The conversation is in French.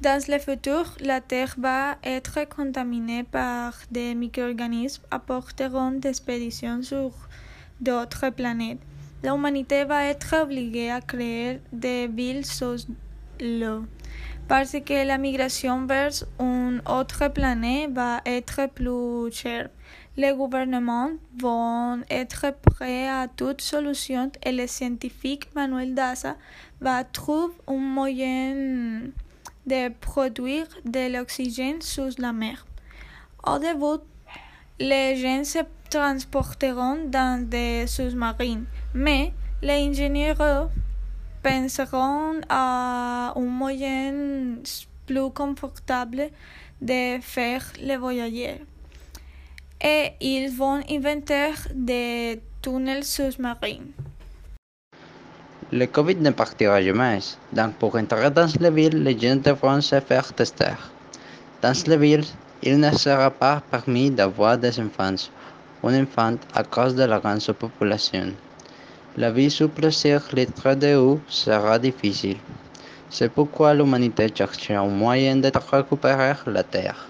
Dans le futur, la Terre va être contaminée par des micro-organismes apporteront d'expéditions sur d'autres planètes. L'humanité va être obligée à créer des villes sous l'eau parce que la migration vers une autre planète va être plus chère. Les gouvernements vont être prêts à toute solution et le scientifique Manuel Daza va trouver un moyen de produire de l'oxygène sous la mer. Au début, les gens se transporteront dans des sous-marins, mais les ingénieurs penseront à un moyen plus confortable de faire le voyage. Et ils vont inventer des tunnels sous-marins. Le Covid ne partira jamais, donc pour entrer dans la ville, les gens devront se faire tester. Dans la ville, il ne sera pas permis d'avoir des enfants, un enfant à cause de la grande population. La vie sous plusieurs litres d'eau sera difficile. C'est pourquoi l'humanité cherche un moyen de récupérer la Terre.